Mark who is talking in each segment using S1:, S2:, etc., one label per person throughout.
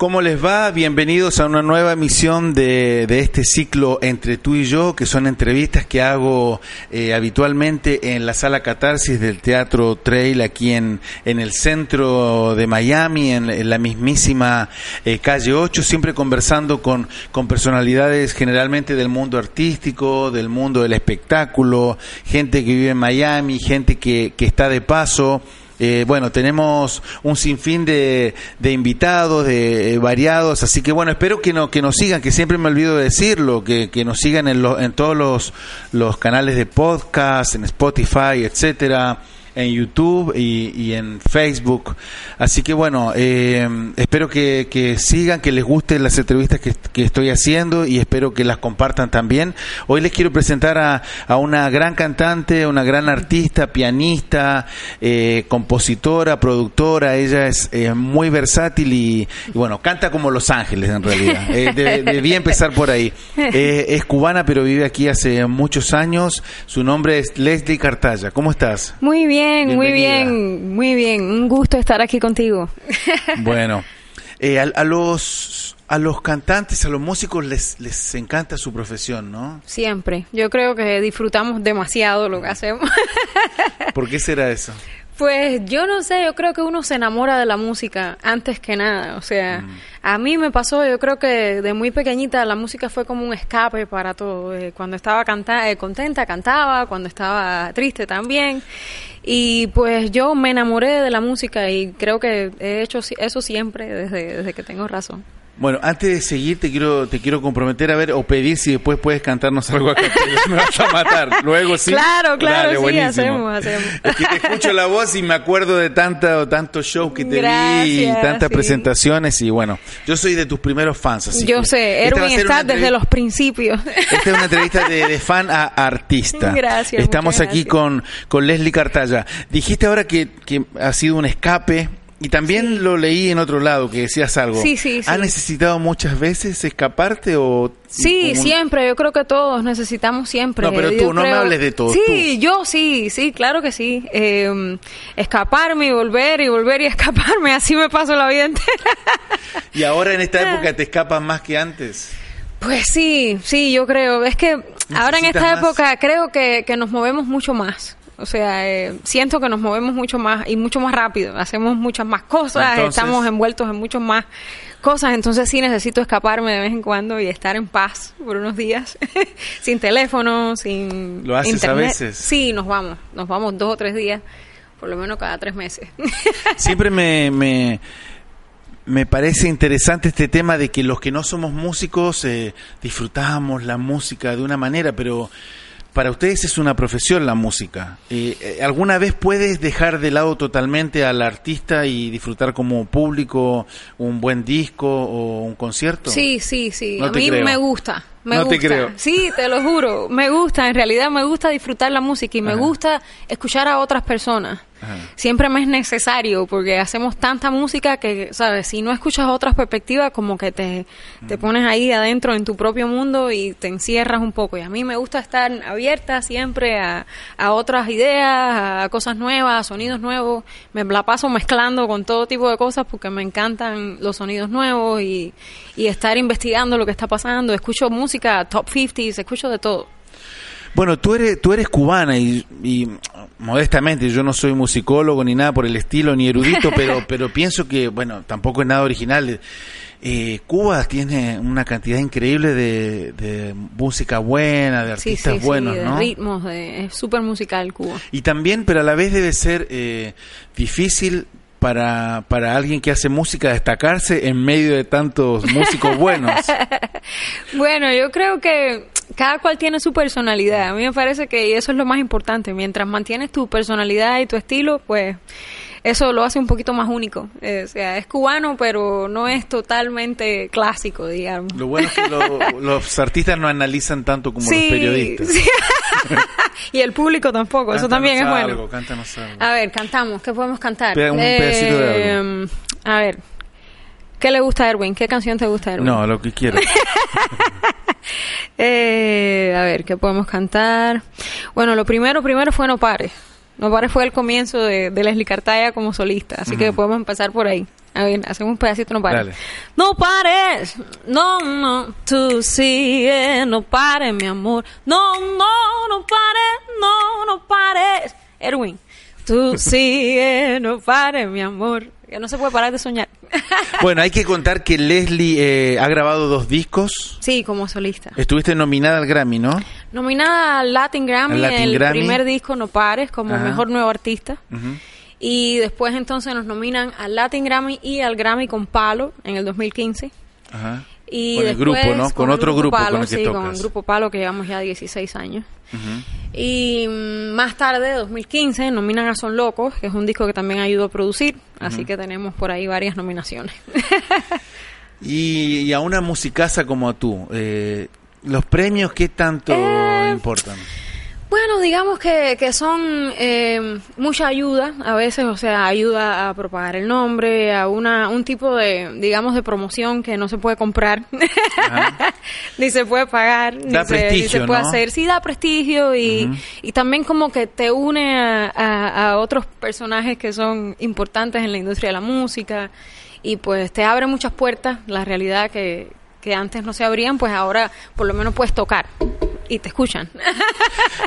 S1: ¿Cómo les va? Bienvenidos a una nueva emisión de, de, este ciclo Entre tú y yo, que son entrevistas que hago eh, habitualmente en la sala Catarsis del Teatro Trail aquí en, en el centro de Miami, en, la mismísima eh, calle 8, siempre conversando con, con personalidades generalmente del mundo artístico, del mundo del espectáculo, gente que vive en Miami, gente que, que está de paso. Eh, bueno, tenemos un sinfín de, de invitados, de eh, variados, así que bueno, espero que, no, que nos sigan, que siempre me olvido de decirlo, que, que nos sigan en, lo, en todos los, los canales de podcast, en Spotify, etcétera en YouTube y, y, en Facebook. Así que bueno, eh, espero que, que, sigan, que les gusten las entrevistas que, que, estoy haciendo y espero que las compartan también. Hoy les quiero presentar a, a una gran cantante, una gran artista, pianista, eh, compositora, productora. Ella es eh, muy versátil y, y, bueno, canta como Los Ángeles en realidad. Eh, de, debía empezar por ahí. Eh, es cubana pero vive aquí hace muchos años. Su nombre es Leslie Cartaya. ¿Cómo estás?
S2: Muy bien bien, muy bien, muy bien. Un gusto estar aquí contigo.
S1: Bueno, eh, a, a, los a los cantantes, a los músicos les les encanta su profesión, ¿no?
S2: Siempre. Yo creo que disfrutamos demasiado lo que hacemos.
S1: ¿Por qué será eso?
S2: Pues yo no sé, yo creo que uno se enamora de la música antes que nada. O sea, mm. a mí me pasó, yo creo que de muy pequeñita la música fue como un escape para todo. Eh, cuando estaba canta eh, contenta cantaba, cuando estaba triste también. Y pues yo me enamoré de la música y creo que he hecho eso siempre desde, desde que tengo razón.
S1: Bueno, antes de seguir te quiero te quiero comprometer a ver o pedir si después puedes cantarnos algo acá. me vas a matar. Luego sí.
S2: Claro, claro, Dale, sí, buenísimo. hacemos, hacemos.
S1: Es que te escucho la voz y me acuerdo de tantos shows que te Gracias, vi y tantas sí. presentaciones y bueno, yo soy de tus primeros fans. Así
S2: yo sé, Erwin está desde los principios.
S1: Esta es una entrevista de, de fan a artista.
S2: Gracias.
S1: Estamos aquí
S2: gracias.
S1: con con Leslie Cartaya. Dijiste ahora que que ha sido un escape y también sí. lo leí en otro lado que decías algo.
S2: Sí, sí,
S1: ¿Has necesitado muchas veces escaparte o
S2: Sí, siempre, yo creo que todos necesitamos siempre.
S1: No, pero tú,
S2: yo
S1: no
S2: creo...
S1: me hables de todo.
S2: Sí,
S1: tú.
S2: yo sí, sí, claro que sí. Eh, escaparme y volver y volver y escaparme, así me paso la vida entera.
S1: ¿Y ahora en esta época te escapas más que antes?
S2: Pues sí, sí, yo creo. Es que ahora en esta
S1: más?
S2: época creo que, que nos movemos mucho más. O sea, eh, siento que nos movemos mucho más y mucho más rápido. Hacemos muchas más cosas, entonces, estamos envueltos en muchas más cosas. Entonces sí necesito escaparme de vez en cuando y estar en paz por unos días. sin teléfono, sin
S1: ¿Lo haces
S2: internet.
S1: a veces?
S2: Sí, nos vamos. Nos vamos dos o tres días, por lo menos cada tres meses.
S1: Siempre me... me me parece interesante este tema de que los que no somos músicos eh, disfrutamos la música de una manera, pero para ustedes es una profesión la música. Eh, ¿Alguna vez puedes dejar de lado totalmente al artista y disfrutar como público un buen disco o un concierto?
S2: Sí, sí, sí.
S1: No
S2: a mí
S1: creo.
S2: me gusta. Me
S1: no
S2: gusta.
S1: te creo.
S2: Sí, te lo juro. Me gusta, en realidad me gusta disfrutar la música y me gusta escuchar a otras personas.
S1: Ajá.
S2: Siempre me es necesario porque hacemos tanta música que, ¿sabes? Si no escuchas otras perspectivas, como que te, te pones ahí adentro en tu propio mundo y te encierras un poco. Y a mí me gusta estar abierta siempre a, a otras ideas, a cosas nuevas, a sonidos nuevos. Me la paso mezclando con todo tipo de cosas porque me encantan los sonidos nuevos y, y estar investigando lo que está pasando. Escucho música top 50, escucho de todo.
S1: Bueno, tú eres, tú eres cubana y, y, modestamente, yo no soy musicólogo ni nada por el estilo, ni erudito, pero, pero pienso que, bueno, tampoco es nada original. Eh, Cuba tiene una cantidad increíble de, de música buena, de artistas
S2: sí, sí,
S1: buenos,
S2: sí, de
S1: ¿no?
S2: ritmos, de, es súper musical Cuba.
S1: Y también, pero a la vez debe ser eh, difícil para, para alguien que hace música destacarse en medio de tantos músicos buenos.
S2: bueno, yo creo que cada cual tiene su personalidad. A mí me parece que eso es lo más importante. Mientras mantienes tu personalidad y tu estilo, pues eso lo hace un poquito más único. Eh, o sea, es cubano, pero no es totalmente clásico, digamos.
S1: Lo bueno es que lo, los artistas no analizan tanto como
S2: sí,
S1: los periodistas.
S2: Sí. y el público tampoco,
S1: cántanos
S2: eso también es bueno.
S1: Cántanos algo.
S2: A ver, cantamos, ¿qué podemos cantar?
S1: Un pedacito de algo.
S2: A ver, ¿qué le gusta a Erwin? ¿Qué canción te gusta a Erwin?
S1: No, lo que quieras.
S2: eh, a ver, ¿qué podemos cantar? Bueno, lo primero, primero fue No Pares. No Pares fue el comienzo de, de Leslie Cartaya como solista, así uh -huh. que podemos empezar por ahí. A ver, hacemos un pedacito, no pares.
S1: Dale.
S2: No pares, no, no, tú sigue, no pares, mi amor. No, no, no pares, no, no pares. Erwin, tú sigue, no pares, mi amor. No se puede parar de soñar.
S1: Bueno, hay que contar que Leslie eh, ha grabado dos discos.
S2: sí, como solista.
S1: Estuviste nominada al Grammy, ¿no?
S2: Nominada al Latin Grammy
S1: Al Latin
S2: el
S1: Grammy.
S2: primer disco No Pares como
S1: Ajá.
S2: mejor nuevo artista. Y después entonces nos nominan al Latin Grammy y al Grammy con Palo en el 2015.
S1: Ajá.
S2: Y
S1: Con el
S2: después
S1: grupo, ¿no? Con
S2: el
S1: otro grupo con
S2: Palo,
S1: el que
S2: sí, con el grupo Palo que llevamos ya 16 años. Y mm, más tarde, 2015, nominan a Son Locos, que es un disco que también ayudó a producir. Así que tenemos por ahí varias nominaciones.
S1: Y, y a una musicaza como tú, eh, ¿los premios qué tanto
S2: Eh,
S1: importan?
S2: Bueno, digamos que, que son eh, mucha ayuda a veces, o sea, ayuda a propagar el nombre, a una un tipo de, digamos, de promoción que no se puede comprar, ni se puede pagar, ni, se, ni se puede
S1: ¿no?
S2: hacer. Sí, da prestigio y, y también como que te une a, a- a otros personajes que son importantes en la industria de la música y pues te abre muchas puertas. La realidad que, que antes no se abrían, pues ahora por lo menos puedes tocar y te escuchan.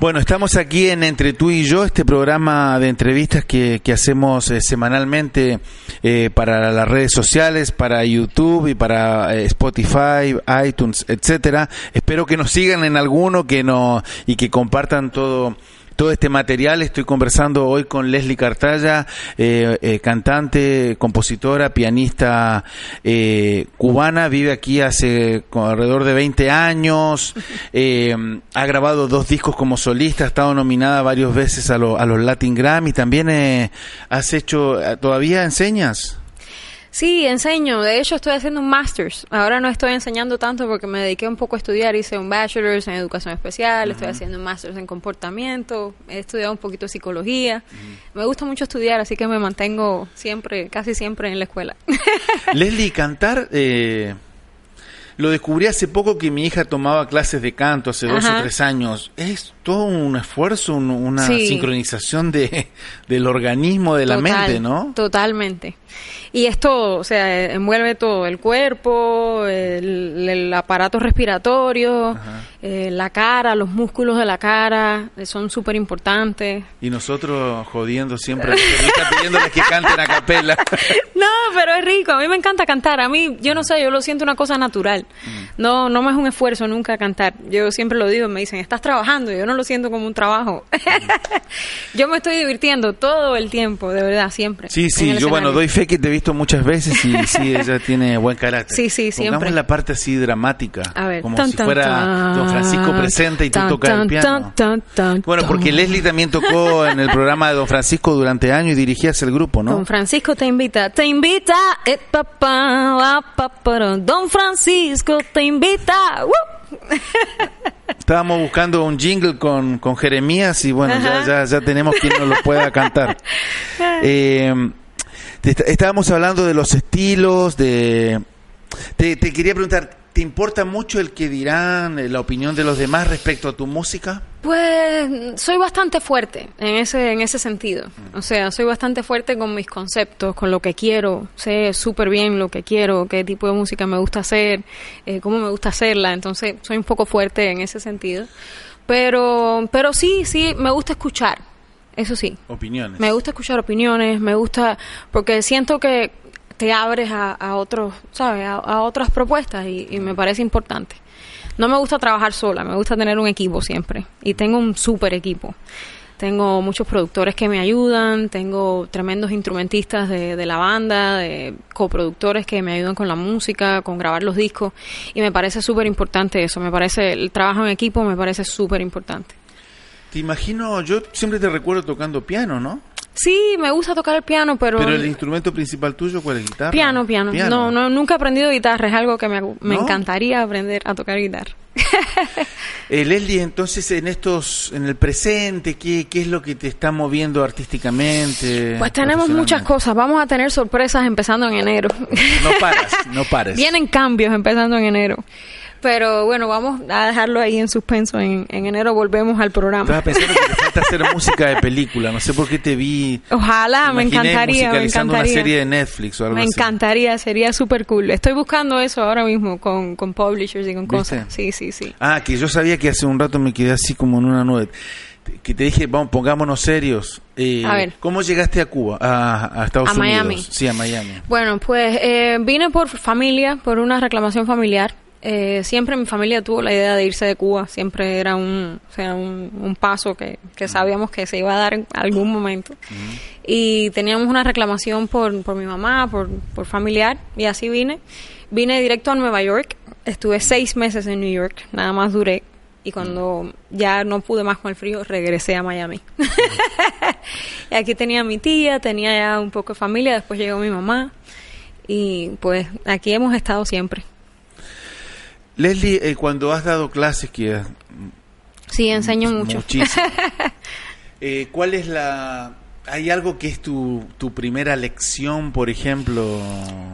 S1: Bueno, estamos aquí en Entre tú y yo, este programa de entrevistas que, que hacemos eh, semanalmente eh, para las redes sociales, para YouTube y para eh, Spotify, iTunes, etcétera. Espero que nos sigan en alguno que no y que compartan todo todo este material. Estoy conversando hoy con Leslie Cartaya, eh, eh, cantante, compositora, pianista eh, cubana, vive aquí hace alrededor de 20 años, eh, ha grabado dos discos como solista, ha estado nominada varias veces a, lo- a los Latin Grammy, también eh, has hecho, ¿todavía enseñas?
S2: Sí, enseño. De hecho, estoy haciendo un master's. Ahora no estoy enseñando tanto porque me dediqué un poco a estudiar. Hice un bachelor's en educación especial, estoy haciendo un master's en comportamiento, he estudiado un poquito de psicología. Me gusta mucho estudiar, así que me mantengo siempre, casi siempre en la escuela.
S1: Leslie, cantar, eh, lo descubrí hace poco que mi hija tomaba clases de canto, hace dos o tres años. Es todo un esfuerzo, un- una
S2: Sí.
S1: sincronización de, del organismo, de la mente, ¿no?
S2: Totalmente. Y es todo, o sea, envuelve todo, el cuerpo, el, el aparato respiratorio, eh, la cara, los músculos de la cara, eh, son súper importantes.
S1: Y nosotros jodiendo siempre, pidiéndoles que canten a capela.
S2: No, pero es rico. A mí me encanta cantar. A mí, yo no sé, yo lo siento una cosa natural. No, no me es un esfuerzo nunca cantar. Yo siempre lo digo, me dicen, estás trabajando. Yo no lo siento como un trabajo. yo me estoy divirtiendo todo el tiempo, de verdad, siempre.
S1: Sí, sí, yo bueno, doy fe que te he visto muchas veces y sí, ella tiene buen carácter.
S2: Sí, sí, siempre.
S1: Pongamos la parte así dramática,
S2: A ver.
S1: como
S2: Tan,
S1: si
S2: tan,
S1: fuera
S2: tan,
S1: Don Francisco presente y tú tocas el piano. Bueno, porque. Leslie también tocó en el programa de Don Francisco durante años y dirigías el grupo, ¿no?
S2: Don Francisco te invita, te invita, eh, papá, papá, Don Francisco te invita.
S1: Estábamos buscando un jingle con, con Jeremías y bueno, ya, ya, ya tenemos quien nos lo pueda cantar. Eh, te estábamos hablando de los estilos, de... Te, te quería preguntar, ¿te importa mucho el que dirán, eh, la opinión de los demás respecto a tu música?
S2: Pues soy bastante fuerte en ese en ese sentido. O sea, soy bastante fuerte con mis conceptos, con lo que quiero. Sé súper bien lo que quiero, qué tipo de música me gusta hacer, eh, cómo me gusta hacerla. Entonces, soy un poco fuerte en ese sentido. Pero, pero sí, sí, me gusta escuchar. Eso sí.
S1: Opiniones.
S2: Me gusta escuchar opiniones, me gusta, porque siento que te abres a, a otros, ¿sabes? A, otras propuestas y, y me parece importante. No me gusta trabajar sola, me gusta tener un equipo siempre. Y tengo un súper equipo. Tengo muchos productores que me ayudan, tengo tremendos instrumentistas de, de la banda, de coproductores que me ayudan con la música, con grabar los discos. Y me parece súper importante eso. Me parece, el trabajo en equipo me parece súper importante.
S1: Te imagino, yo siempre te recuerdo tocando piano, ¿no?
S2: Sí, me gusta tocar el piano, pero...
S1: Pero el instrumento principal tuyo, ¿cuál es? ¿Guitarra?
S2: Piano, piano, No, no, nunca he aprendido guitarra. Es algo que me, me
S1: ¿No?
S2: encantaría aprender a tocar guitarra.
S1: Eh, Leslie, entonces en estos, en el presente, ¿qué, qué es lo que te está moviendo artísticamente?
S2: Pues tenemos muchas cosas. Vamos a tener sorpresas empezando en enero.
S1: No paras, no pares.
S2: Vienen cambios empezando en enero. Pero bueno, vamos a dejarlo ahí en suspenso. En, en enero volvemos al programa.
S1: Estaba pensando que te encanta hacer música de película. No sé por qué te vi.
S2: Ojalá, me encantaría. Me encantaría.
S1: una serie de Netflix o algo
S2: me
S1: así.
S2: Encantaría, sería súper cool. Estoy buscando eso ahora mismo con, con publishers y con cosas. Sí, sí, sí.
S1: Ah, que yo sabía que hace un rato me quedé así como en una nube. Que te dije, vamos, pongámonos serios. Eh,
S2: a ver.
S1: ¿Cómo llegaste a Cuba, a, a Estados
S2: a
S1: Unidos?
S2: Miami.
S1: Sí, a Miami.
S2: Bueno, pues eh, vine por familia, por una reclamación familiar. Eh, siempre mi familia tuvo la idea de irse de Cuba, siempre era un, o sea, un, un paso que, que, sabíamos que se iba a dar en algún momento. Y teníamos una reclamación por, por mi mamá, por, por familiar, y así vine. Vine directo a Nueva York, estuve seis meses en New York, nada más duré. Y cuando ya no pude más con el frío, regresé a Miami. y aquí tenía a mi tía, tenía ya un poco de familia, después llegó mi mamá. Y pues aquí hemos estado siempre.
S1: Leslie, eh, cuando has dado clases, que
S2: sí enseño mucho,
S1: muchísimo. eh, ¿Cuál es la? ¿Hay algo que es tu, tu primera lección, por ejemplo?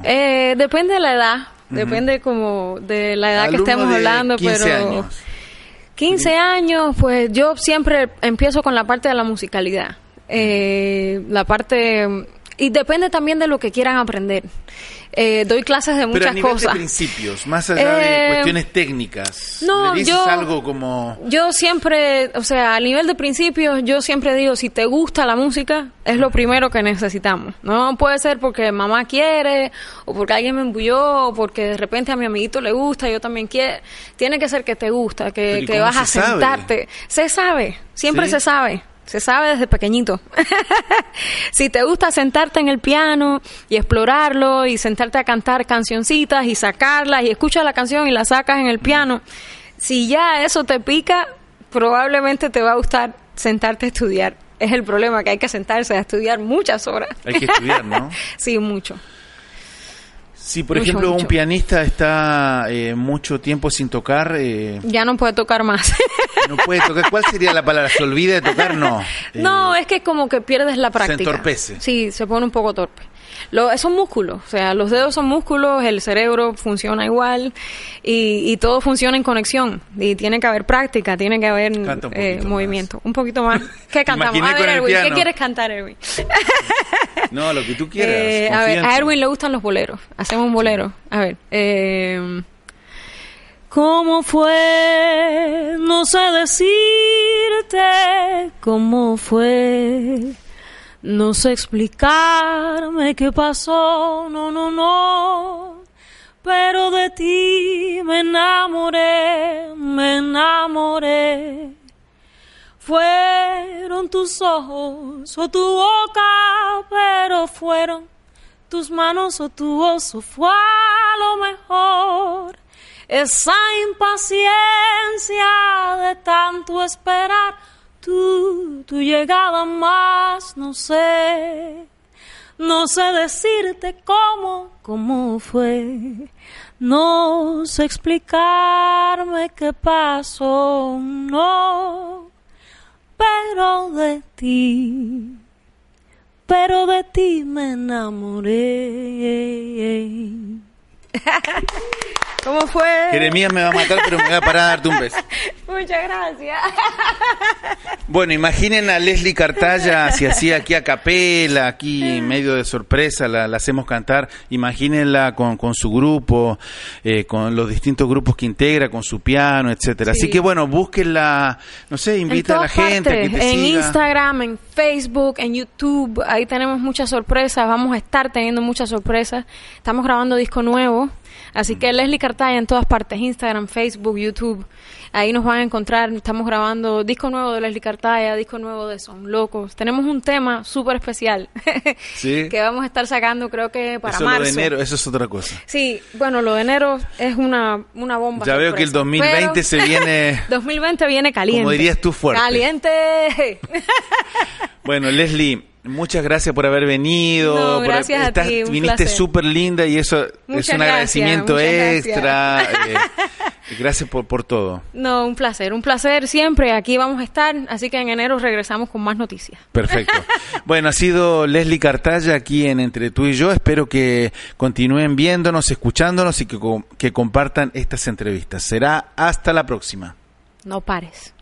S2: Eh, depende de la edad, uh -huh. depende como de la edad
S1: Alumno
S2: que estemos
S1: de
S2: hablando,
S1: 15
S2: pero
S1: años.
S2: 15 años, pues yo siempre empiezo con la parte de la musicalidad, eh, la parte y depende también de lo que quieran aprender. Eh, doy clases de muchas
S1: Pero a nivel
S2: cosas.
S1: de principios, más allá
S2: Eh,
S1: de cuestiones técnicas.
S2: no,
S1: ¿Le dices
S2: yo-
S1: algo como
S2: Yo siempre, o sea, a nivel de principios, yo siempre digo, si te gusta la música, es lo primero que necesitamos. No puede ser porque mamá quiere, o porque alguien me embulló, o porque de repente a mi amiguito le gusta, yo también quiero. Tiene que ser que te gusta, que,
S1: ¿y
S2: que vas a
S1: sabe?
S2: sentarte. Se sabe, siempre
S1: ¿Sí?
S2: se sabe. Se sabe desde pequeñito. si te gusta sentarte en el piano y explorarlo y sentarte a cantar cancioncitas y sacarlas y escuchas la canción y la sacas en el piano, si ya eso te pica, probablemente te va a gustar sentarte a estudiar. Es el problema que hay que sentarse a estudiar muchas horas.
S1: hay que estudiar, ¿no?
S2: sí, mucho.
S1: Si, por
S2: Mucho,
S1: ejemplo, un pianista está eh, mucho tiempo sin tocar, eh,
S2: Ya no puede tocar más.
S1: no puede tocar. ¿Cuál sería la palabra? ¿Se olvida de tocar? No.
S2: No,
S1: Eh,
S2: es que como que pierdes la práctica.
S1: entorpece.
S2: Sí, se pone un poco torpe. Lo, son músculos, o sea, los dedos son músculos, el cerebro funciona igual y, y todo funciona en conexión. Y tiene que haber práctica, tiene que haber
S1: un
S2: eh, movimiento. Un poquito más. ¿Qué cantamos? A ver, Erwin, ¿qué quieres cantar, Erwin?
S1: No, lo que tú quieras.
S2: Eh, a ver, a. Erwin le gustan los boleros. Hacemos un bolero. A ver. Eh, ¿Cómo fue? No sé decirte cómo fue. No sé explicarme qué pasó. No, no, no. Pero de ti me enamoré, me enamoré. Fueron tus ojos o tu boca, pero fueron tus manos o tu voz o fue a lo mejor. Esa impaciencia de tanto esperar tu, tu llegada más, no sé. No sé decirte cómo, cómo fue. No sé explicarme qué pasó, no. Pero de ti, pero de ti me enamoré. ¿Cómo fue?
S1: Jeremías me va a matar, pero me va a parar a darte un beso.
S2: Muchas gracias.
S1: Bueno, imaginen a Leslie Cartaya, si hacía aquí a capela, aquí medio de sorpresa, la, la hacemos cantar. Imagínenla con, con su grupo, eh, con los distintos grupos que integra, con su piano, etcétera.
S2: Sí.
S1: Así que bueno, búsquenla, no sé, invita a la gente a que te
S2: en
S1: siga.
S2: Instagram, en Facebook, en YouTube, ahí tenemos muchas sorpresas, vamos a estar teniendo muchas sorpresas. Estamos grabando disco nuevo, así que Leslie Cartaya en todas partes, Instagram, Facebook, YouTube, ahí nos van a encontrar. Estamos grabando disco nuevo de Leslie Cartaya, disco nuevo de Son Locos. Tenemos un tema súper especial
S1: Sí.
S2: que vamos a estar sacando creo que para
S1: Eso lo
S2: marzo.
S1: de enero, eso es otra cosa.
S2: Sí, bueno, lo de enero es una, una bomba.
S1: Ya veo que el
S2: sorpresa,
S1: 2020
S2: pero-
S1: se viene...
S2: 2020 viene caliente.
S1: Como dirías tú, fuerte.
S2: Caliente.
S1: Bueno, Leslie, muchas gracias por haber venido.
S2: No,
S1: por-
S2: gracias a
S1: estás-
S2: ti, un
S1: viniste súper linda y eso es un
S2: gracias,
S1: agradecimiento
S2: gracias.
S1: extra. eh, gracias por, por todo.
S2: No, un placer, un placer siempre. Aquí vamos a estar, así que en enero regresamos con más noticias.
S1: Perfecto. Bueno, ha sido Leslie Cartaya aquí en Entre tú y yo. Espero que continúen viéndonos, escuchándonos y que compartan estas entrevistas. Será hasta la próxima.
S2: No pares.